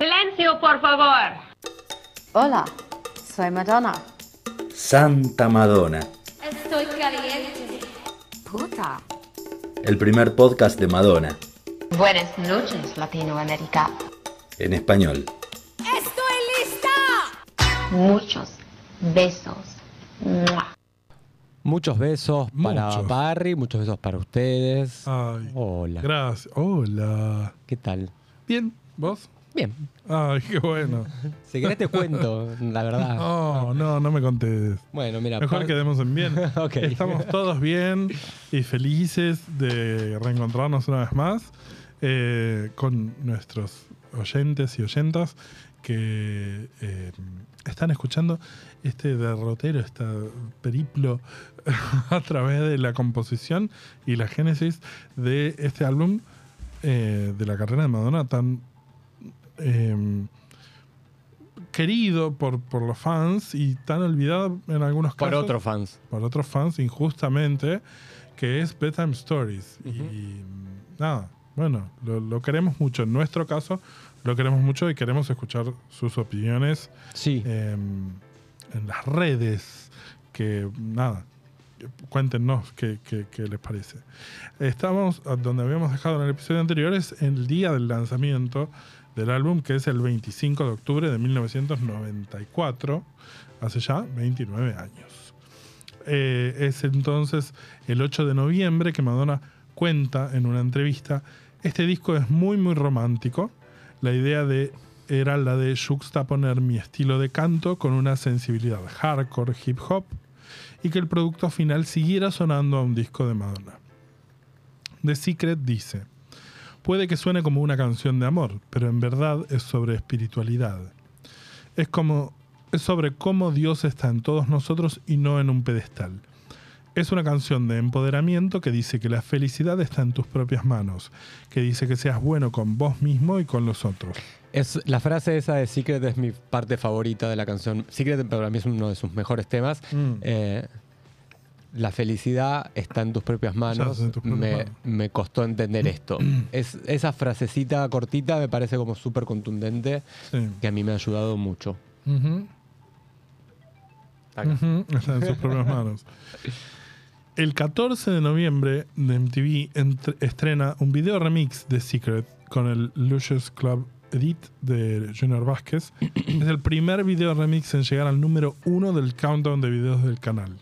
Silencio, por favor. Hola, soy Madonna. Santa Madonna, Estoy caliente. Puta. el primer podcast de Madonna, Buenas noches, Latinoamérica. en español. ¡Estoy lista! Muchos besos. ¡Mua! Muchos besos para Muchos. Barry, muchos besos para ustedes. Ay, Hola. gracias. Hola. ¿Qué tal? Bien, ¿vos? Bien. Ay, qué bueno. Si querés te cuento, la verdad. Oh, no, no me contés. Bueno, mira. Mejor quedemos en bien. Ok. Estamos todos bien y felices de reencontrarnos una vez más eh, con nuestros oyentes y oyentas que eh, están escuchando este derrotero, este periplo a través de la composición y la génesis de este álbum eh, de la carrera de Madonna tan eh, querido por, por los fans y tan olvidado en algunos Por casos otros fans. por otros fans injustamente, que es Bedtime Stories. Y nada, bueno, lo, lo queremos mucho. En nuestro caso, lo queremos mucho y queremos escuchar sus opiniones Sí. em, en las redes. Que nada, cuéntenos qué, qué- qué les parece. Estamos donde habíamos dejado en el episodio anterior, es el día del lanzamiento del álbum, que es el 25 de octubre de 1994, hace ya 29 años. Eh, es entonces el 8 de noviembre que Madonna cuenta en una entrevista, este disco es muy muy romántico, la idea de era la de juxtaponer mi estilo de canto con una sensibilidad hardcore hip hop y que el producto final siguiera sonando a un disco de Madonna. The Secret dice, puede que suene como una canción de amor, pero en verdad es sobre espiritualidad. Es como es sobre cómo Dios está en todos nosotros y no en un pedestal. Es una canción de empoderamiento que dice que la felicidad está en tus propias manos, que dice que seas bueno con vos mismo y con los otros. Es, la frase esa de Secret es mi parte favorita de la canción. Secret para mí es uno de sus mejores temas. Mm. Eh, la felicidad está en tus propias manos. Ya, en tus propias me, manos. me costó entender esto. es, esa frasecita cortita me parece como súper contundente Sí. que a mí me ha ayudado mucho. Acá. Está en sus propias manos. El 14 de noviembre de MTV entre- estrena un video remix de Secret con el Lucious Club Edit de Junior Vázquez. es el primer video remix en llegar al número uno del countdown de videos del canal.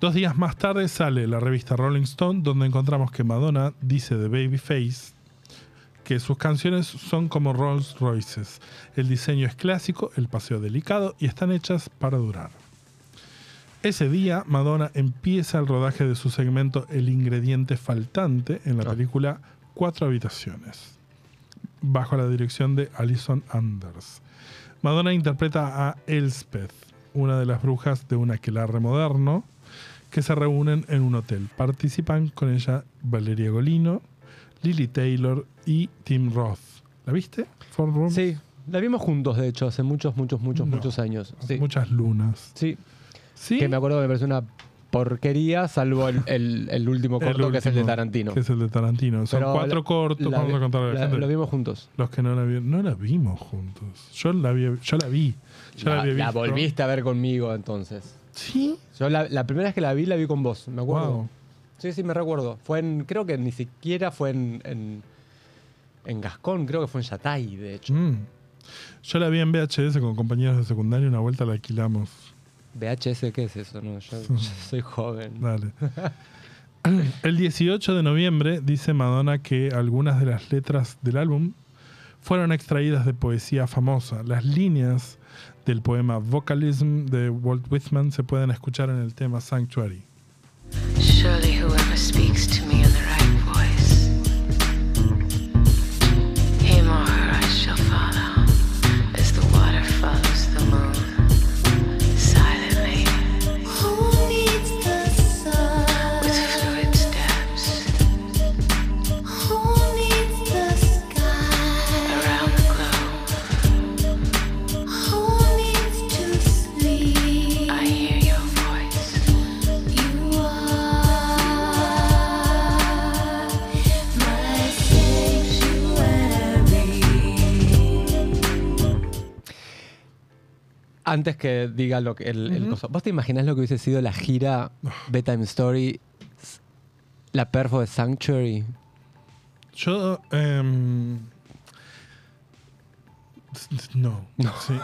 Dos días más tarde sale la revista Rolling Stone donde encontramos que Madonna dice de Babyface que sus canciones son como Rolls Royces. El diseño es clásico, el paseo delicado y están hechas para durar. Ese día, Madonna empieza el rodaje de su segmento El ingrediente faltante en la Ah. película Cuatro Habitaciones, bajo la dirección de Alison Anders. Madonna interpreta a Elspeth, una de las brujas de un aquelarre moderno, que se reúnen en un hotel. Participan con ella Valeria Golino, Lily Taylor y Tim Roth. ¿La viste? Four? Sí, la vimos juntos, de hecho, hace muchos, muchos, muchos, No, muchos años. Sí. Muchas lunas. Sí, ¿Sí? que me acuerdo que me pareció una porquería, salvo el, el- el último El corto que es el de Tarantino. Que es el de Tarantino. Son Pero cuatro la- cortos, la vamos a contar a la la- gente. Lo vimos juntos. Los que no la vieron. No la vimos juntos. Yo la vi. Yo la vi. Ya la, visto. volviste a ver conmigo entonces. Sí. Yo la, la primera vez que la vi, la vi con vos, me acuerdo. Wow. Sí, sí, me recuerdo. Fue en, creo que ni siquiera fue en, en, en Gascón, creo que fue en Yatay, de hecho. Mm. Yo la vi en VHS con compañeros de secundaria. Una vuelta la alquilamos. VHS, ¿qué es eso? No, yo, yo soy joven. Dale. El 18 de noviembre dice Madonna que algunas de las letras del álbum fueron extraídas de poesía famosa. Las líneas del poema Vocalism de Walt Whitman se pueden escuchar en el tema Sanctuary. Surely whoever Antes que diga lo que el, el coso. ¿Vos te imaginás lo que hubiese sido la gira Bedtime Story, la perfo de Sanctuary? Yo. em, no. sí.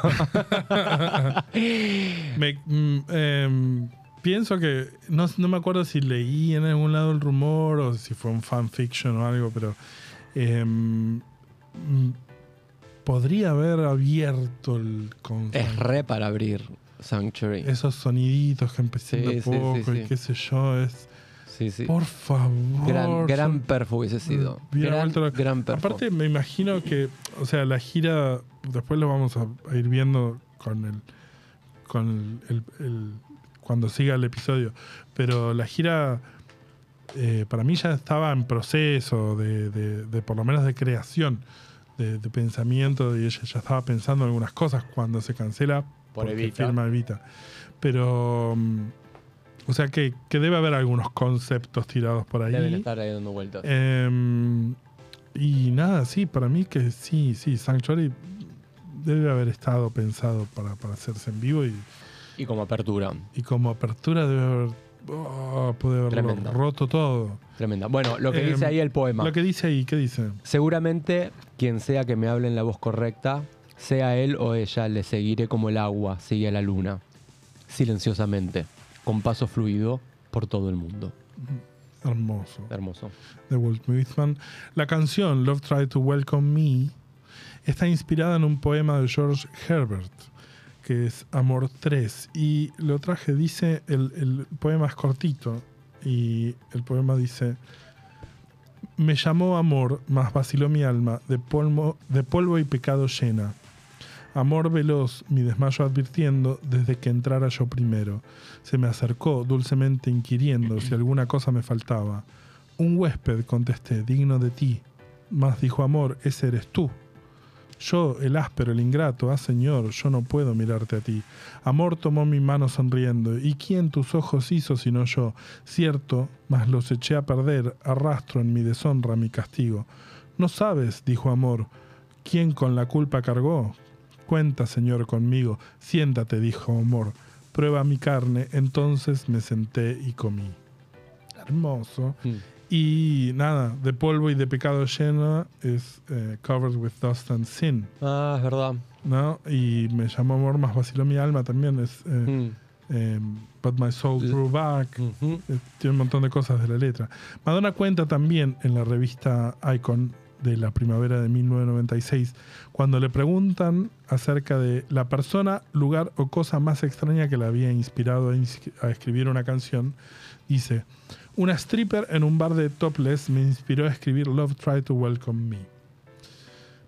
Me- mm, em, pienso que. No, no me acuerdo si leí en algún lado el rumor o si fue un fanfiction o algo, pero. em, mm, podría haber abierto el Es re para abrir Sanctuary. esos soniditos que empecé Sí, poco sí, y qué sé yo. Es. sí, sí. Por favor. gran gran perfo hubiese sido. Gran, gran perfo. Aparte, me imagino que, o sea, la gira, después lo vamos a, a ir viendo con el, con el, el- el- cuando siga el episodio, pero la gira eh, para mí ya estaba en proceso de, de- de por lo menos de creación, de, de pensamiento, y ella ya estaba pensando en algunas cosas cuando se cancela Por porque Evita. firma Evita. Pero, mm, o sea, que, que debe haber algunos conceptos tirados por ahí. Deben estar ahí dando vueltas. Em, y nada, sí, para mí que sí, sí, Sanctuary debe haber estado pensado para, para hacerse en vivo y, y como apertura. y como apertura debe haber, oh, puede haberlo Tremendo. roto todo. Tremenda. Bueno, lo que Em, dice ahí el poema. Lo que dice ahí, ¿qué dice? Seguramente quien sea que me hable en la voz correcta, sea él o ella, le seguiré como el agua sigue a la luna, silenciosamente, con paso fluido por todo el mundo. Hermoso. Hermoso. de Walt Whitman. La canción Love Tried to Welcome Me está inspirada en un poema de George Herbert, que es Amor 3. Y lo traje, dice, el, el poema es cortito, y el poema dice, me llamó amor, mas vaciló mi alma, de polvo, de polvo y pecado llena. Amor veloz, mi desmayo advirtiendo, desde que entrara yo primero. Se me acercó, dulcemente inquiriendo si alguna cosa me faltaba. Un huésped, contesté, digno de ti. Mas dijo amor, ese eres tú. Yo, el áspero, el ingrato, ah Señor, yo no puedo mirarte a ti. Amor tomó mi mano sonriendo, ¿y quién tus ojos hizo sino yo? Cierto, mas los eché a perder, arrastro en mi deshonra mi castigo. No sabes, dijo amor, quién con la culpa cargó. Cuenta, Señor, conmigo, siéntate, dijo amor. Prueba mi carne, entonces me senté y comí. Hermoso. Mm. Y nada, de polvo y de pecado lleno es eh, Covered with Dust and Sin, Ah, es verdad. ¿no? Y me llamó amor, más vaciló mi alma también, es eh, Mm. eh, But My Soul Drew Back, tiene un montón de cosas de la letra. Madonna cuenta también en la revista Icon de la primavera de 1996, cuando le preguntan acerca de la persona, lugar o cosa más extraña que la había inspirado a, ins- a escribir una canción, dice, una stripper en un bar de topless me inspiró a escribir Love Try to Welcome Me.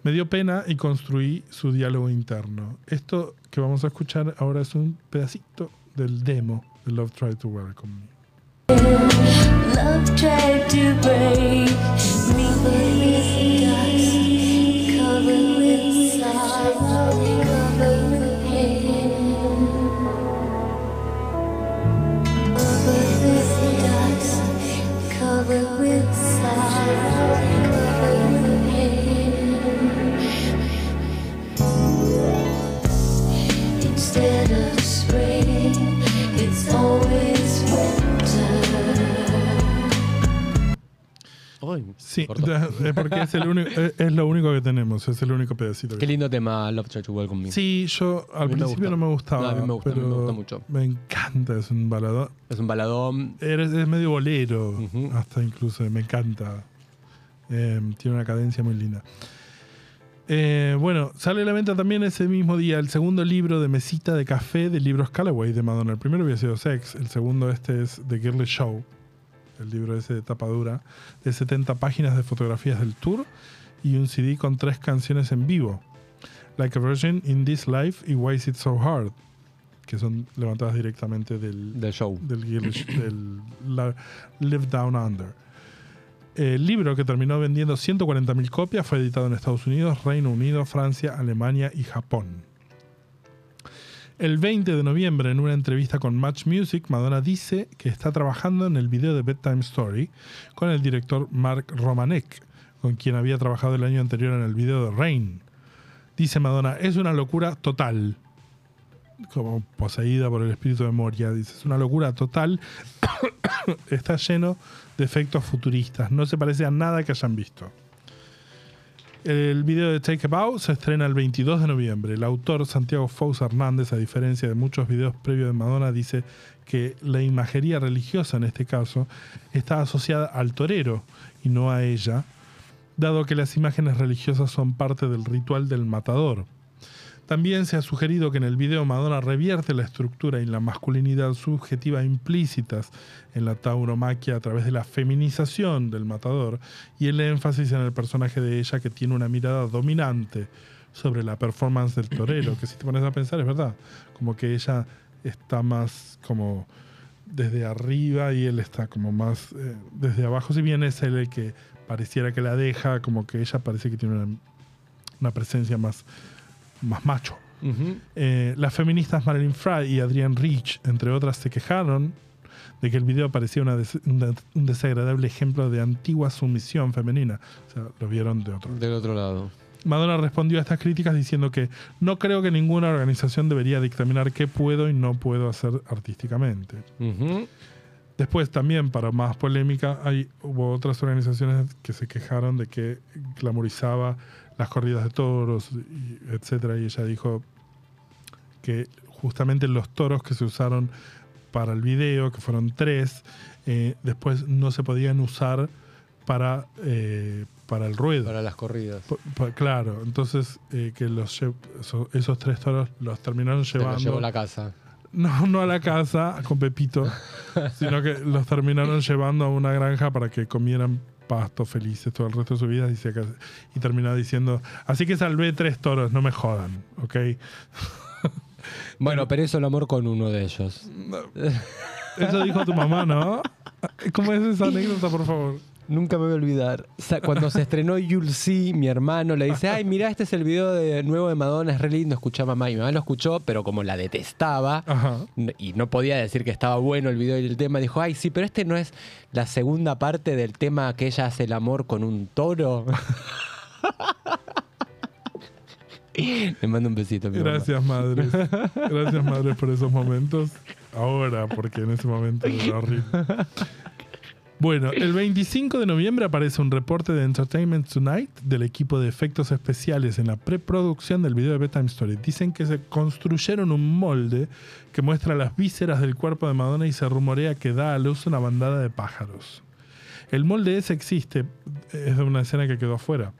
Me dio pena y construí su diálogo interno. Esto que vamos a escuchar ahora es un pedacito del demo de Love Try to Welcome Me. Love tried to break me, Sí, porque es, el único, es- lo único que tenemos, es el único pedacito. que- Qué lindo tema Love to Welcome Me. Sí, yo al principio no me gustaba, No, a mí me gusta, pero me gusta mucho. me encanta, es un baladón. Es un baladón. Eres- Es medio bolero, hasta incluso, me encanta. Eh, tiene una cadencia muy linda. Eh, bueno, sale a la venta también ese mismo día el segundo libro de mesita de café de libros Callaway de Madonna. El primero había sido Sex, el segundo este es The Girly Show, el libro ese de tapa dura, de 70 páginas de fotografías del tour y un CD con tres canciones en vivo. Like a Virgin, In This Life y Why Is It So Hard, que son levantadas directamente del, Del show. del, Girlish- del la- Live Down Under. El libro, que terminó vendiendo 140.000 copias, fue editado en Estados Unidos, Reino Unido, Francia, Alemania y Japón. El 20 de noviembre, en una entrevista con Match Music, Madonna dice que está trabajando en el video de Bedtime Story con el director Mark Romanek, con quien había trabajado el año anterior en el video de Rain. Dice Madonna, es una locura total. como poseída por el espíritu de Moria. Dice, es una locura total. Está lleno de efectos futuristas. No se parece a nada que hayan visto. El video de Take a Bow se estrena el 22 de noviembre. El autor Santiago Fous Hernández, a diferencia de muchos videos previos de Madonna, dice que la imagería religiosa en este caso está asociada al torero y no a ella, dado que las imágenes religiosas son parte del ritual del matador. También se ha sugerido que en el video Madonna revierte la estructura y la masculinidad subjetiva implícitas en la tauromaquia a través de la feminización del matador y el énfasis en el personaje de ella que tiene una mirada dominante sobre la performance del torero, que si te pones a pensar es verdad, como que ella está más como desde arriba y él está como más eh, desde abajo, si bien es él el que pareciera que la deja, como que ella parece que tiene una, una presencia más, más macho. Eh, las feministas Marilyn Fry y Adrienne Rich, entre otras, se quejaron de que el video parecía una des- un de- un desagradable ejemplo de antigua sumisión femenina. O sea, lo vieron de otro. Del otro lado. Madonna respondió a estas críticas diciendo que no creo que ninguna organización debería dictaminar qué puedo y no puedo hacer artísticamente. Después también, para más polémica, hay, hubo otras organizaciones que se quejaron de que glamorizaba las corridas de toros, y etcétera, y ella dijo que justamente los toros que se usaron para el video, que fueron tres, eh, después no se podían usar para, eh, para el ruedo. Para las corridas. P- claro, entonces eh, que los lle- eso- esos tres toros los terminaron llevando. llevo a la casa. No, no a la casa con Pepito, sino que los terminaron llevando a una granja para que comieran pasto felices todo el resto de su vida. Dice que- y terminó diciendo, así que salvé tres toros, no me jodan, ¿ok? Bueno, pero hizo el amor con uno de ellos. Eso dijo tu mamá, ¿no? ¿Cómo es esa anécdota, por favor? Nunca me voy a olvidar. O sea, cuando se estrenó You'll See, mi hermano le dice, ay, mira, este es el video de, nuevo de Madonna, es re lindo, escucha mamá. Y mi mamá lo escuchó, pero como la detestaba Ajá. y no podía decir que estaba bueno el video y el tema, dijo, ay, sí, pero este no es la segunda parte del tema que ella hace el amor con un toro. Le mando un besito, mi mamá. Gracias, madres. Gracias, madres, por esos momentos. Ahora, porque en ese momento era horrible. Bueno, el 25 de noviembre aparece un reporte de Entertainment Tonight del equipo de efectos especiales en la preproducción del video de Bedtime Story. Dicen que se construyeron un molde que muestra las vísceras del cuerpo de Madonna y se rumorea que da a luz una bandada de pájaros. El molde ese existe, es de una escena que quedó afuera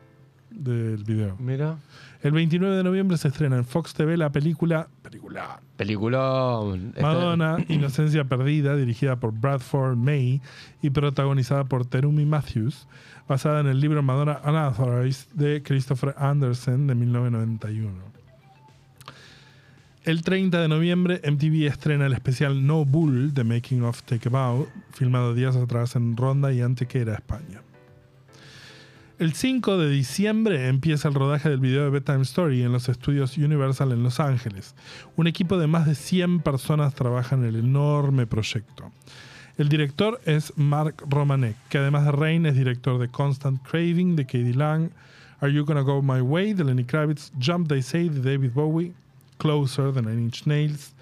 del video. Mira. El 29 de noviembre se estrena en Fox TV la película, película Peliculón. Este- Madonna, Inocencia Perdida, dirigida por Bradford May y protagonizada por Terumi Matthews, basada en el libro Madonna Unauthorized de Christopher Anderson de 1991. El 30 de noviembre, MTV estrena el especial No Bull de Making of Take a Bow, filmado días atrás en Ronda y Antequera, España. El 5 de diciembre empieza el rodaje del video de Bedtime Story en los estudios Universal en Los Ángeles. Un equipo de más de 100 personas trabaja en el enorme proyecto. El director es Mark Romanek, que además de Rain es director de Constant Craving de Katie Lang, Are You Gonna Go My Way de Lenny Kravitz, Jump They Say de David Bowie, Closer de Nine Inch Nails,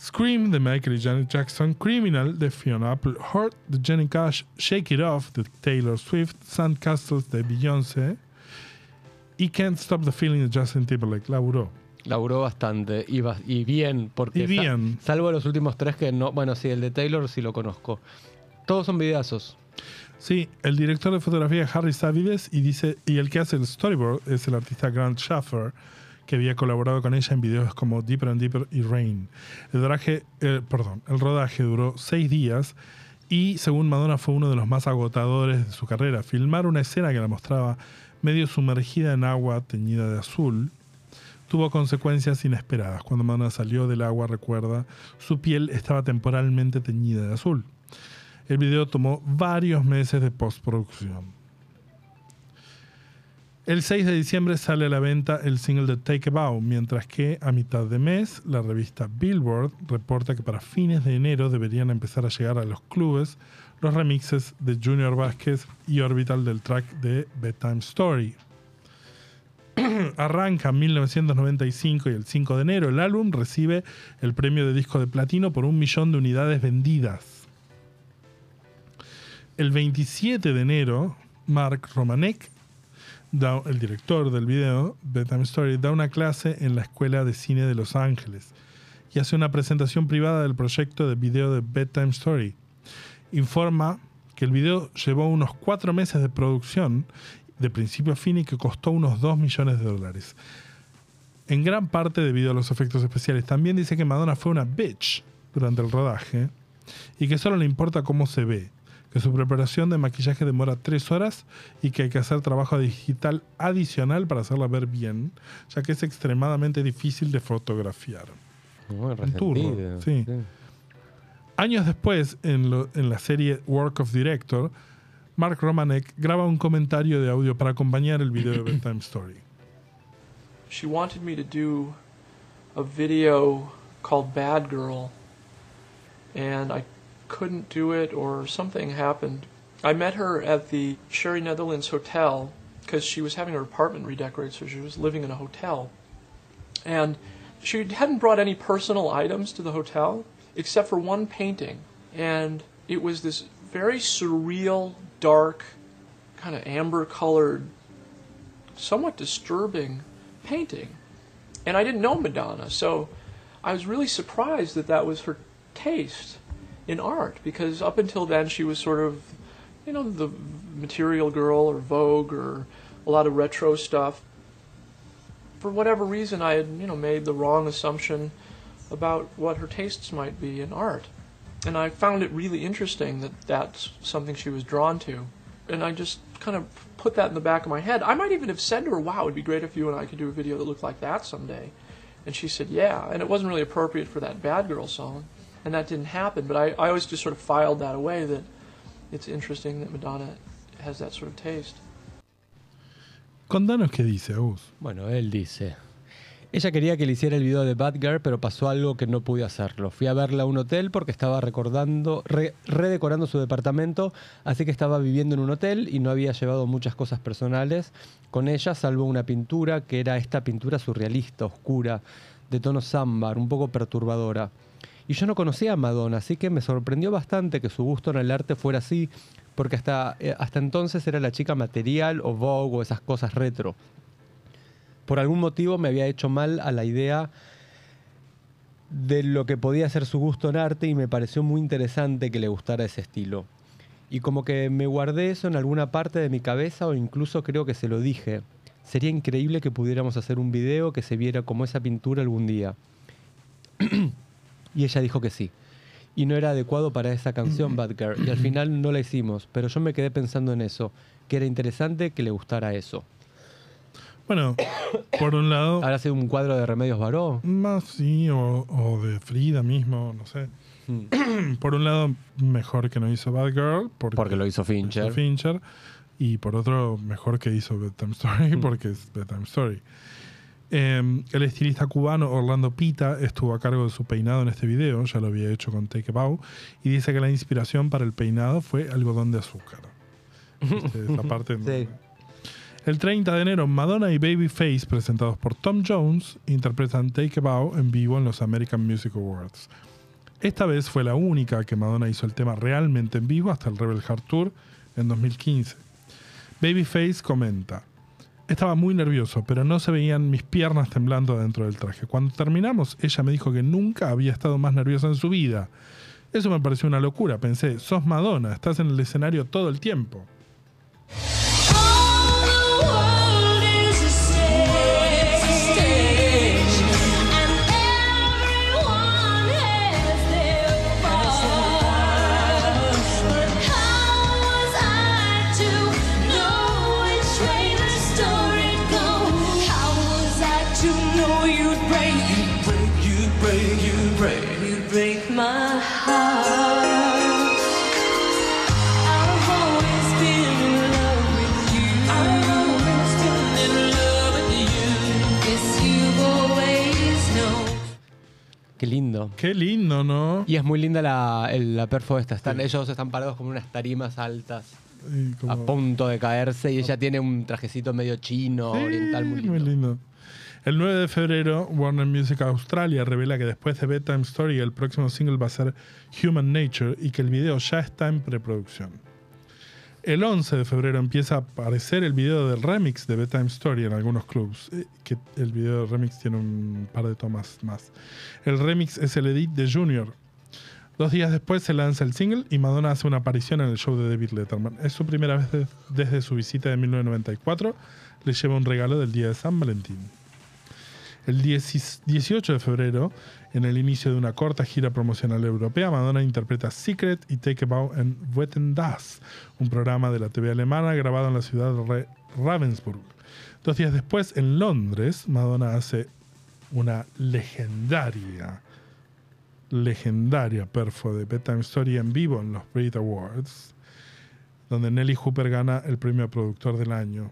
Scream de Michael y Janet Jackson, Criminal de Fiona Apple, Hurt de Jenny Cash, Shake It Off de Taylor Swift, Sandcastles de Beyoncé y Can't Stop the Feeling de Justin Timberlake. Laburó. Laburó bastante y, y bien, porque Y bien. sa- salvo los últimos tres que no. Bueno, sí, el de Taylor sí lo conozco. Todos son videazos. Sí, el director de fotografía es Harry Savides y dice y el que hace el storyboard es el artista Grant Schaffer, que había colaborado con ella en videos como Deeper and Deeper y Rain. El rodaje, eh, perdón, el rodaje duró seis días y según Madonna fue uno de los más agotadores de su carrera. Filmar una escena que la mostraba medio sumergida en agua teñida de azul tuvo consecuencias inesperadas. Cuando Madonna salió del agua, recuerda, su piel estaba temporalmente teñida de azul. El video tomó varios meses de postproducción. El 6 de diciembre sale a la venta el single de Take a Bow, mientras que a mitad de mes la revista Billboard reporta que para fines de enero deberían empezar a llegar a los clubes los remixes de Junior Vázquez y Orbital del track de Bedtime Story. Arranca en 1995 y el 5 de enero el álbum recibe el premio de disco de platino por un millón de unidades vendidas. El 27 de enero, Mark Romanek, el director del video, Bedtime Story, da una clase en la Escuela de Cine de Los Ángeles y hace una presentación privada del proyecto de video de Bedtime Story. Informa que el video llevó unos cuatro meses de producción de principio a fin y que costó unos 2 millones de dólares. En gran parte debido a los efectos especiales. También dice que Madonna fue una bitch durante el rodaje y que solo le importa cómo se ve, que su preparación de maquillaje demora 3 horas y que hay que hacer trabajo digital adicional para hacerla ver bien, ya que es extremadamente difícil de fotografiar. Muy Un resentido, sí. Años después, en, lo- en la serie Work of Director, Mark Romanek graba un comentario de audio para acompañar el video de Bedtime Story. she wanted me to do a video called Bad Girl, and I couldn't do it, or something happened. I met her at the Sherry Netherlands Hotel because she was having her apartment redecorated, so she was living in a hotel. And she hadn't brought any personal items to the hotel except for one painting. And it was this very surreal, dark, kind of amber colored somewhat disturbing painting. And I didn't know Madonna, so I was really surprised that that was her taste in art because up until then she was sort of, you know, the material girl or Vogue or a lot of retro stuff. For whatever reason, I had, you know, made the wrong assumption about what her tastes might be in art. And I found it really interesting that that's something she was drawn to. And I just kind of put that in the back of my head. I might even have said to her, wow, it'd be great if you and I could do a video that looked like that someday. And she said, yeah. And it wasn't really appropriate for that Bad Girl song. And that didn't happen. But I, I always just sort of filed that away that it's interesting that Madonna has that sort of taste. Contanos qué dice, Agus. Bueno, él dice. Ella quería que le hiciera el video de Bad Girl, pero pasó algo que no pude hacerlo. Fui a verla a un hotel porque estaba recordando, re- redecorando su departamento, así que estaba viviendo en un hotel y no había llevado muchas cosas personales con ella, salvo una pintura que era esta pintura surrealista, oscura, de tono ámbar, un poco perturbadora. Y yo no conocía a Madonna, así que me sorprendió bastante que su gusto en el arte fuera así, porque hasta, eh, hasta entonces era la chica material o Vogue o esas cosas retro por algún motivo me había hecho mal a la idea de lo que podía ser su gusto en arte y me pareció muy interesante que le gustara ese estilo. Y como que me guardé eso en alguna parte de mi cabeza o incluso creo que se lo dije. Sería increíble que pudiéramos hacer un video que se viera como esa pintura algún día. y ella dijo que sí. Y no era adecuado para esa canción Bad Girl. Y al final no la hicimos. Pero yo me quedé pensando en eso. Que era interesante que le gustara eso. Bueno, por un lado, ¿Habrá sido un cuadro de Remedios Varó? más sí, o, o de Frida mismo, no sé. Mm. Por un lado, mejor que no hizo Bad Girl, porque, Porque lo hizo Fincher. hizo Fincher. Y por otro, mejor que hizo Bedtime Story, Mm. porque es Bedtime Story. Eh, el estilista cubano Orlando Pita estuvo a cargo de su peinado en este video, ya lo había hecho con Take Bow, y dice que la inspiración para el peinado fue algodón de azúcar. Esa parte Sí. El 30 de enero, Madonna y Babyface, presentados por Tom Jones, interpretan Take a Bow en vivo en los American Music Awards. Esta vez fue la única que Madonna hizo el tema realmente en vivo hasta el Rebel Heart Tour en 2015. Babyface comenta, estaba muy nervioso, pero no se veían mis piernas temblando dentro del traje. Cuando terminamos, ella me dijo que nunca había estado más nerviosa en su vida. Eso me pareció una locura. Pensé, sos Madonna, estás en el escenario todo el tiempo. Qué lindo, ¿no? Y es muy linda la, el- la perfo esta. Están, Ellos están parados como unas tarimas altas. y como- A punto de caerse y ella tiene un trajecito medio chino, Sí, oriental, muy lindo. muy lindo. El 9 de febrero, Warner Music Australia revela que después de Bedtime Story, el próximo single va a ser Human Nature y que el video ya está en preproducción. El 11 de febrero empieza a aparecer el video del remix de Bedtime Story en algunos clubs. eh, Que el video del remix tiene un par de tomas más. El remix es el edit de Junior. Dos días después se lanza el single y Madonna hace una aparición en el show de David Letterman. Es su primera vez de- desde su visita de 1994. Le lleva un regalo del día de San Valentín. El 10 18 de febrero, en el inicio de una corta gira promocional europea, Madonna interpreta Secret y Take a Bow en Wetten Das, un programa de la TV alemana grabado en la ciudad de Ravensburg. Dos días después, en Londres, Madonna hace una legendaria, legendaria perfo de Bedtime Story en vivo en los Brit Awards, donde Nelly Hooper gana el premio a productor del año.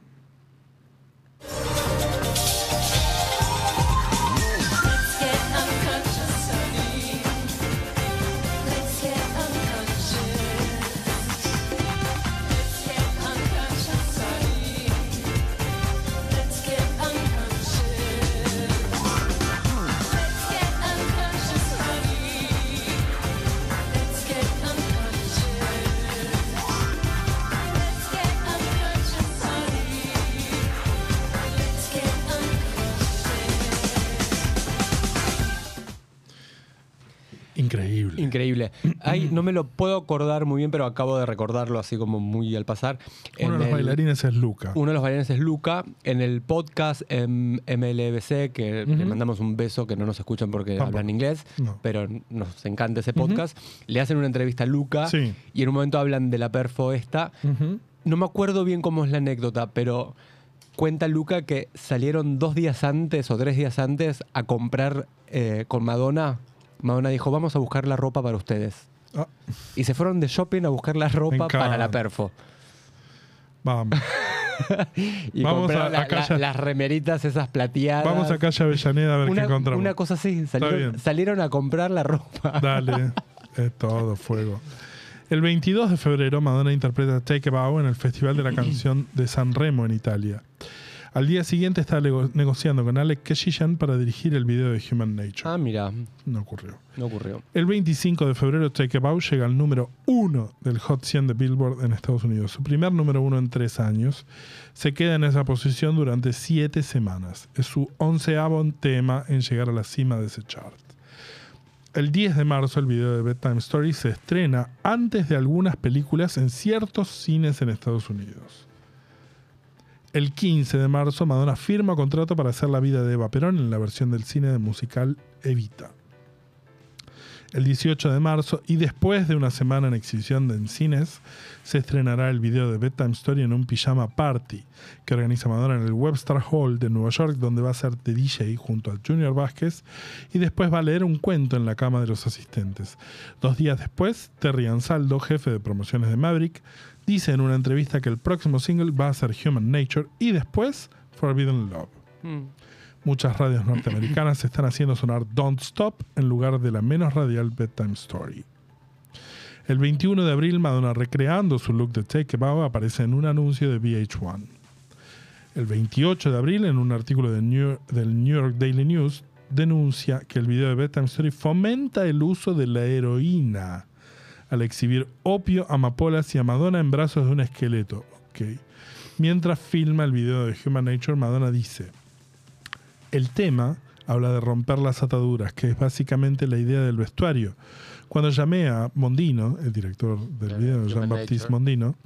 Increíble. No me lo puedo acordar muy bien, pero acabo de recordarlo así como muy al pasar. Uno de En los el- bailarines es Luca. Uno de los bailarines es Luca. En el podcast em, MLBC, que le mandamos un beso, que no nos escuchan porque Tampoco. hablan inglés, No. pero nos encanta ese podcast. Le hacen una entrevista a Luca Sí. y en un momento hablan de la perfo esta. No me acuerdo bien cómo es la anécdota, pero cuenta Luca que salieron dos días antes o tres días antes a comprar eh, con Madonna. Madonna dijo, vamos a buscar la ropa para ustedes. Ah, Y se fueron de shopping a buscar la ropa para la perfo. vamos. Y Vamos compraron a- la- las remeritas esas plateadas. Vamos a calle Avellaneda a ver una, qué encontramos. una cosa así, salieron, salieron a comprar la ropa. Dale, es todo fuego. El 22 de febrero, Madonna interpreta Take a Bow en el Festival de la Canción de San Remo en Italia. Al día siguiente está nego- negociando con Alec Keshishan para dirigir el video de Human Nature. Ah, mira, No ocurrió. no ocurrió. El 25 de febrero, Take a Bow llega al número 1 del Hot 100 de Billboard en Estados Unidos. Su primer número 1 en tres años. Se queda en esa posición durante siete semanas. Es su onceavo tema en llegar a la cima de ese chart. El 10 de marzo, el video de Bedtime Story se estrena antes de algunas películas en ciertos cines en Estados Unidos. El 15 de marzo, Madonna firma contrato para hacer la vida de Eva Perón en la versión del cine de musical Evita el 18 de marzo y después de una semana en exhibición en cines se estrenará el video de Bedtime Story en un pijama party que organiza Madonna en el Webster Hall de Nueva York donde va a ser de DJ junto a Junior Vázquez y después va a leer un cuento en la cama de los asistentes. Dos días después, Terry Ansaldo, jefe de promociones de Maverick, dice en una entrevista que el próximo single va a ser Human Nature y después Forbidden Love. Mm. Muchas radios norteamericanas están haciendo sonar Don't Stop en lugar de la menos radial Bedtime Story. El 21 de abril, Madonna, recreando su look de Take Bow, aparece en un anuncio de VH1. El 28 de abril, en un artículo de New- del New York Daily News, denuncia que el video de Bedtime Story fomenta el uso de la heroína al exhibir opio, amapolas y a Madonna en brazos de un esqueleto. Mientras filma el video de Human Nature, Madonna dice: el tema habla de romper las ataduras, que es básicamente la idea del vestuario. Cuando llamé a Mondino, el director del video, Jean-Baptiste. Mondino,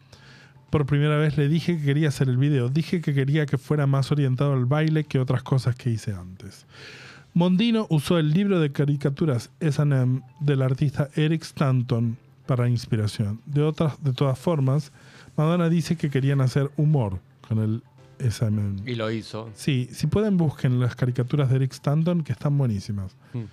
por primera vez le dije que quería hacer el video. Dije que quería que fuera más orientado al baile que otras cosas que hice antes. Mondino usó el libro de caricaturas S&M del artista Eric Stanton para inspiración. De, otras, de todas formas, Madonna dice que querían hacer humor con el S&M. Y lo hizo. Sí, si pueden busquen las caricaturas de Eric Stanton que están buenísimas. Mm.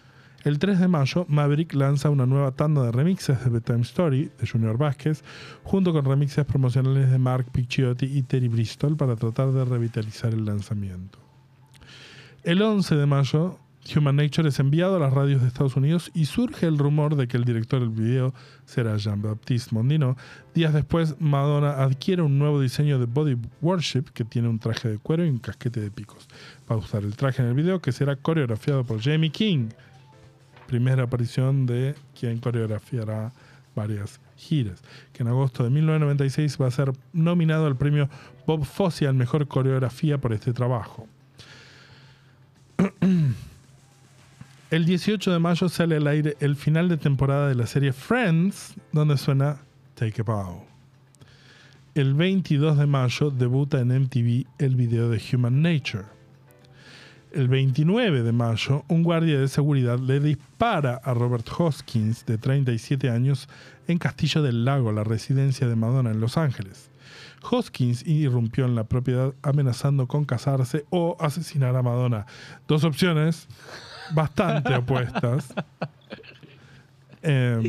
El 3 de mayo, Maverick lanza una nueva tanda de remixes de Bedtime Story de Junior Vázquez, junto con remixes promocionales de Mark Picciotti y Terry Bristol para tratar de revitalizar el lanzamiento. El 11 de mayo Human Nature es enviado a las radios de Estados Unidos y surge el rumor de que el director del video será Jean-Baptiste Mondino. Días después, Madonna adquiere un nuevo diseño de Body Worship que tiene un traje de cuero y un casquete de picos. Va a usar el traje en el video que será coreografiado por Jamie King. Primera aparición de quien coreografiará varias giras. Que en agosto de 1996 va a ser nominado al premio Bob Fosse al mejor coreografía por este trabajo. El 18 de mayo sale al aire el final de temporada de la serie Friends, donde suena Take a Bow. El 22 de mayo debuta en MTV el video de Human Nature. El 29 de mayo, un guardia de seguridad le dispara a Robert Hoskins, de 37 años, en Castillo del Lago, la residencia de Madonna en Los Ángeles. Hoskins irrumpió en la propiedad amenazando con casarse o asesinar a Madonna. Dos opciones bastante opuestas. Em,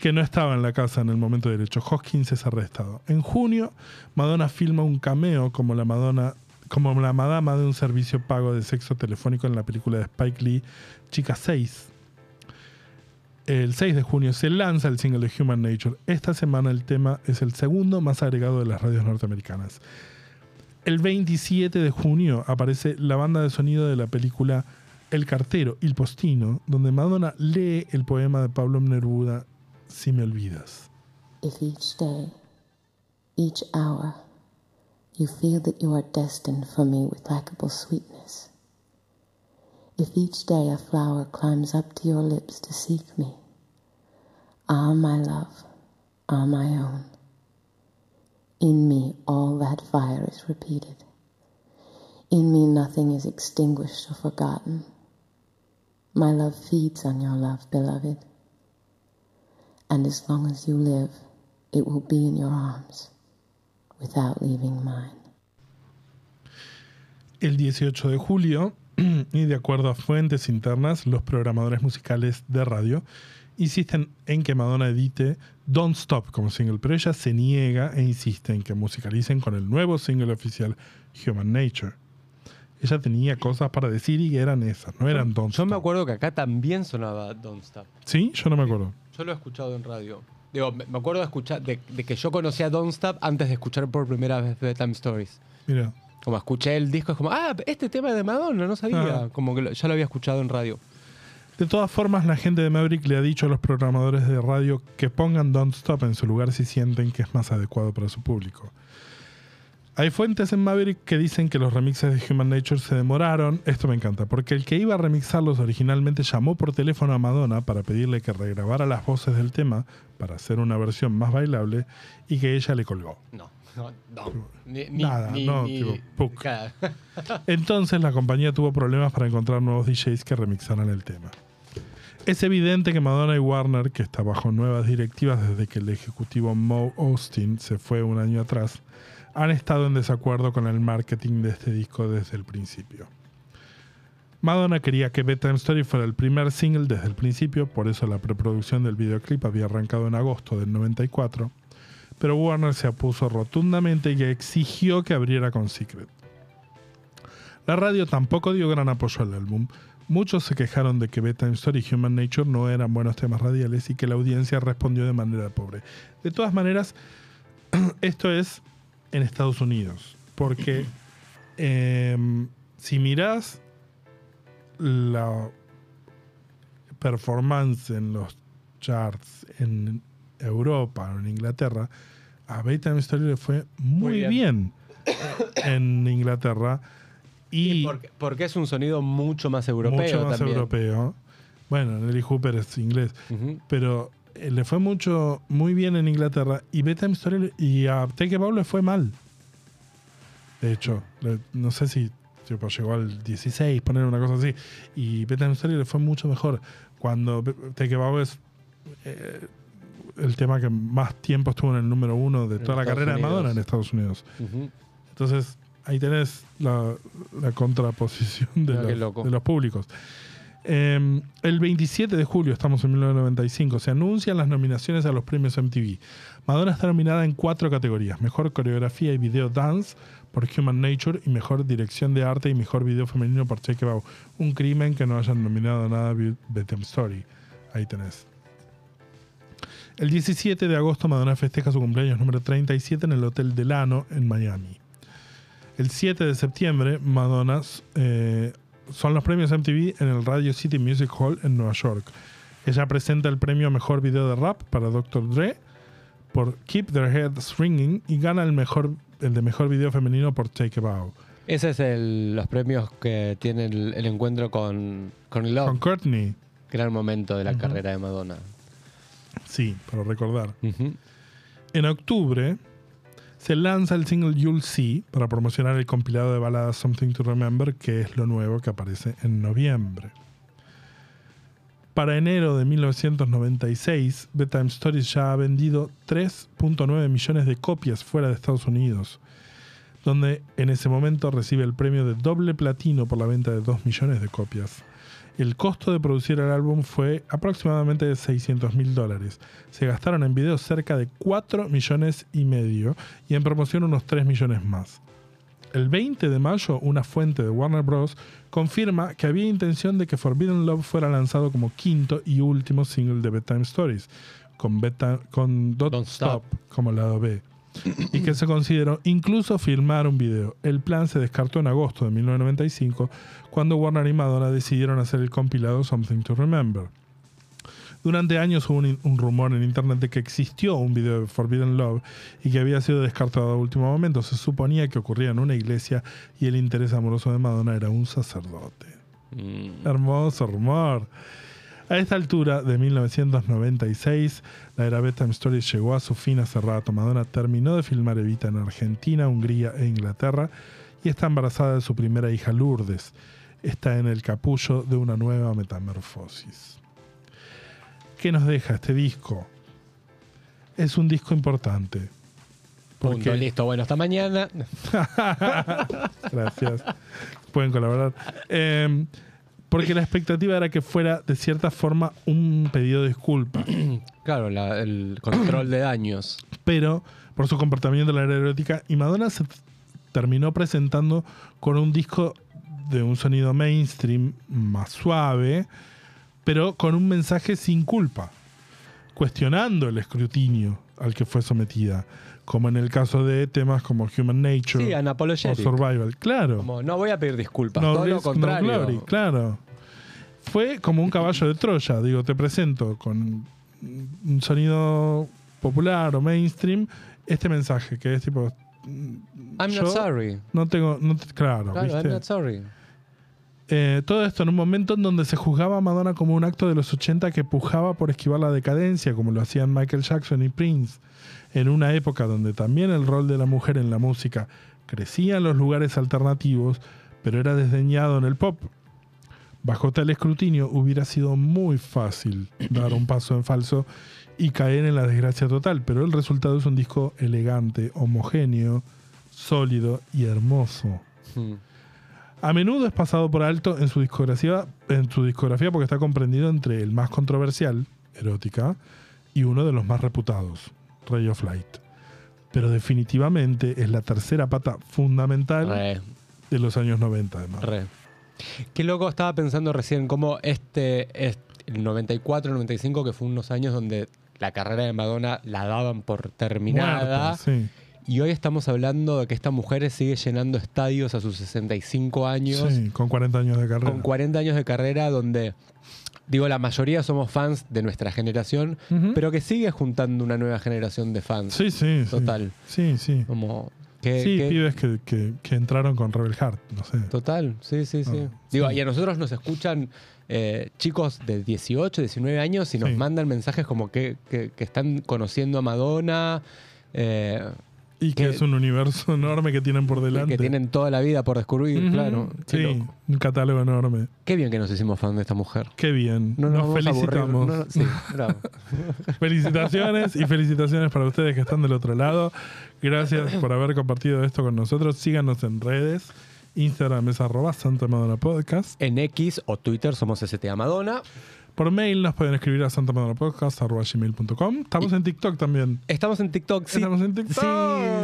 que no estaba en la casa en el momento del hecho. Hoskins es arrestado. En junio, Madonna filma un cameo como la Madonna como la madama de un servicio pago de sexo telefónico en la película de Spike Lee, Chica 6. El 6 de junio se lanza el single de Human Nature. Esta semana el tema es el segundo más agregado de las radios norteamericanas. El 27 de junio aparece la banda de sonido de la película El cartero, Il Postino, donde Madonna lee el poema de Pablo Neruda, Si me olvidas. If each day, each hour, you feel that you are destined for me with lackable sweetness, if each day a flower climbs up to your lips to seek me, ah, my love, ah, my own, in me all that fire is repeated. In me nothing is extinguished or forgotten. My love feeds on your love, beloved. And as long as you live, it will be in your arms, without leaving mine. El 18 de julio, y de acuerdo a fuentes internas, los programadores musicales de radio insisten en que Madonna edite Don't Stop como single, pero ella se niega e insiste en que musicalicen con el nuevo single oficial Human Nature. Ella tenía cosas para decir y eran esas, no eran Don't Yo Stop. me acuerdo que acá también sonaba Don't Stop. ¿Sí? Yo no me acuerdo. Yo lo he escuchado en radio. Digo, me acuerdo de, escuchar, de, de que yo conocía Don't Stop antes de escuchar por primera vez Bedtime Stories. Mira, Como escuché el disco, es como, ah, este tema de Madonna, no sabía. Ah. Como que lo- ya lo había escuchado en radio. De todas formas, la gente de Maverick le ha dicho a los programadores de radio que pongan Don't Stop en su lugar si sienten que es más adecuado para su público. Hay fuentes en Maverick que dicen que los remixes de Human Nature se demoraron. Esto me encanta, porque el que iba a remixarlos originalmente llamó por teléfono a Madonna para pedirle que regrabara las voces del tema para hacer una versión más bailable y que ella le colgó. No, no, no. Ni, Nada, ni- no, ni- tipo. Claro. Entonces la compañía tuvo problemas para encontrar nuevos DJs que remixaran el tema. Es evidente que Madonna y Warner, que está bajo nuevas directivas desde que el ejecutivo Mo Austin se fue un año atrás, han estado en desacuerdo con el marketing de este disco desde el principio. Madonna quería que Bedtime Story fuera el primer single desde el principio, por eso la preproducción del videoclip había arrancado en agosto del 94, pero Warner se opuso rotundamente y exigió que abriera con Secret. La radio tampoco dio gran apoyo al álbum. Muchos se quejaron de que Bedtime Story y Human Nature no eran buenos temas radiales y que la audiencia respondió de manera pobre. De todas maneras, esto es en Estados Unidos, porque em, si mirás la performance en los charts en Europa o en Inglaterra, a Bedtime Story le fue muy, Muy bien. en Inglaterra. Y, porque, porque es un sonido mucho más europeo mucho más también. europeo. Bueno, Nelly Hooper es inglés, pero le fue mucho muy bien en Inglaterra y Bedtime Story y a Take Bow le fue mal. De hecho, le- no sé si tipo, llegó al 16, poner una cosa así, y Bedtime Story le fue mucho mejor. Cuando Take Bow es eh, el tema que más tiempo estuvo en el número uno de En toda la Estados carrera de. Madonna en Estados Unidos. Entonces, ahí tenés la, la contraposición de, Mira los, de los públicos. Eh, el 27 de julio, estamos en 1995, se anuncian las nominaciones a los premios MTV. Madonna está nominada en cuatro categorías: Mejor Coreografía y Video Dance por Human Nature y Mejor Dirección de Arte y Mejor Video Femenino por It Out. Un crimen que no hayan nominado nada a Bedtime Story. Ahí tenés. El 17 de agosto Madonna festeja su cumpleaños número 37 en el Hotel Delano en Miami. El 7 de septiembre Madonna eh, son los premios MTV en el Radio City Music Hall en Nueva York. Ella presenta el premio a Mejor Video de Rap para Dr. Dre por Keep Their Heads Ringing y gana el, mejor, el de Mejor Video Femenino por Take a Bow. Ese es el- los premios que tiene el, el encuentro con, con Love. Con Courtney, Gran momento de la carrera de Madonna. sí, para recordar. En octubre se lanza el single You'll See para promocionar el compilado de baladas Something to Remember, que es lo nuevo que aparece en noviembre. Para enero de 1996, Bedtime Stories ya ha vendido 3.9 millones de copias fuera de Estados Unidos, donde en ese momento recibe el premio de doble platino por la venta de 2 millones de copias. El costo de producir el álbum fue aproximadamente de 600 mil dólares. Se gastaron en videos cerca de 4 millones y medio y en promoción unos 3 millones más. El 20 de mayo, una fuente de Warner Bros. confirma que había intención de que Forbidden Love fuera lanzado como quinto y último single de Bedtime Stories, con, Bedtime- con Don't, Don't Stop, Stop. como lado B, y que se consideró incluso filmar un video. El plan se descartó en agosto de 1995, cuando Warner y Madonna decidieron hacer el compilado Something to Remember. Durante años hubo un, un rumor en internet de que existió un video de Forbidden Love y que había sido descartado a último momento. Se suponía que ocurría en una iglesia y el interés amoroso de Madonna era un sacerdote. Mm. Hermoso rumor. A esta altura de 1996, la era Bedtime Stories llegó a su fin hace rato. Madonna terminó de filmar Evita en Argentina, Hungría e Inglaterra y está embarazada de su primera hija Lourdes. Está en el capullo de una nueva metamorfosis. ¿Qué nos deja este disco? Es un disco importante. Punto, listo. Bueno, hasta mañana. Gracias. Pueden colaborar. Eh, porque la expectativa era que fuera, de cierta forma, un pedido de disculpas. Claro, la- el control de daños. Pero, por su comportamiento en la era erótica, y Madonna se terminó presentando con un disco de un sonido mainstream más suave, pero con un mensaje sin culpa, cuestionando el escrutinio al que fue sometida, como en el caso de temas como Human Nature Sí, o. Survival. Claro. Como, no voy a pedir disculpas, No todo lo risk, no contrario. glory, claro. Fue como un caballo de Troya, digo, te presento con un sonido popular o mainstream este mensaje que es tipo I'm yo not sorry. no tengo no claro, Claro, ¿viste? I'm not sorry. Eh, todo esto en un momento en donde se juzgaba a Madonna como un acto de los 80 que pujaba por esquivar la decadencia, como lo hacían Michael Jackson y Prince, en una época donde también el rol de la mujer en la música crecía en los lugares alternativos, pero era desdeñado en el pop. Bajo tal escrutinio hubiera sido muy fácil dar un paso en falso y caer en la desgracia total, pero el resultado es un disco elegante, homogéneo, sólido y hermoso. Hmm. A menudo es pasado por alto en su discografía, en su discografía porque está comprendido entre el más controversial, erótica, y uno de los más reputados, Ray of Light. Pero definitivamente es la tercera pata fundamental Re, de los años 90, además. re. Qué loco estaba pensando recién cómo este, este el 94, 95, que fue unos años donde la carrera de Madonna la daban por terminada. Muerta, sí. Y hoy estamos hablando de que esta mujer sigue llenando estadios a sus 65 años, Sí, con 40 años de carrera. con 40 años de carrera, donde, digo, la mayoría somos fans de nuestra generación, pero que sigue juntando una nueva generación de fans. Sí, sí. Total. Sí, sí. Como Sí, pibes que, que- que entraron con Rebel Heart, no sé. Total, sí, sí, sí. Ah, Digo, sí. y a nosotros nos escuchan eh, chicos de 18, 19 años y nos Sí. mandan mensajes como que, que- que están conociendo a Madonna, eh, Y que que- es un universo enorme que tienen por delante. que tienen toda la vida por descubrir, claro. Qué, Sí, loco. un catálogo enorme. Qué bien que nos hicimos fan de esta mujer. Qué bien. No nos, felicitamos. No, no, sí, bravo. Felicitaciones y felicitaciones para ustedes que están del otro lado. Gracias por haber compartido esto con nosotros. Síganos en redes Instagram es arroba Santa Madonna Podcast. En X o Twitter somos STA Madonna. Por mail nos pueden escribir a santamadonapodcast.gmail.com. Estamos en TikTok también. Estamos en TikTok, sí. Estamos en TikTok.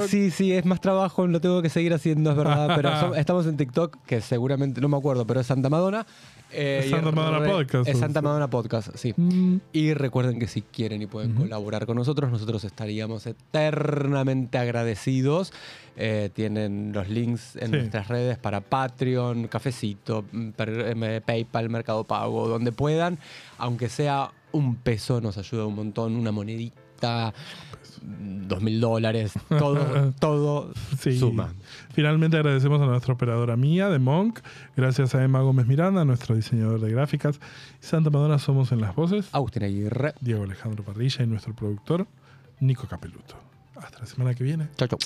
Sí, sí, sí, es más trabajo, lo tengo que seguir haciendo, es verdad. Pero so- estamos en TikTok, que seguramente no me acuerdo, pero es Santa Madonna. Eh, Es Santa Madonna Podcast, Es Santa. Madonna Podcast, sí. Mm, Y recuerden que si quieren y pueden colaborar con nosotros, nosotros estaríamos eternamente agradecidos. Eh, tienen los links en Sí. nuestras redes para Patreon, Cafecito, mm, em, PayPal, Mercado Pago, donde puedan. Aunque sea un peso, nos ayuda un montón, una monedita, mm, dos mil dólares, todo, todo sí. suma. Finalmente agradecemos a nuestra operadora mía de Monk. Gracias a Emma Gómez Miranda, nuestro diseñador de gráficas. Santa Madonna somos en las voces. Agustín Aguirre. Diego Alejandro Parrilla y nuestro productor Nico Capeluto. Hasta la semana que viene. Chau, chau.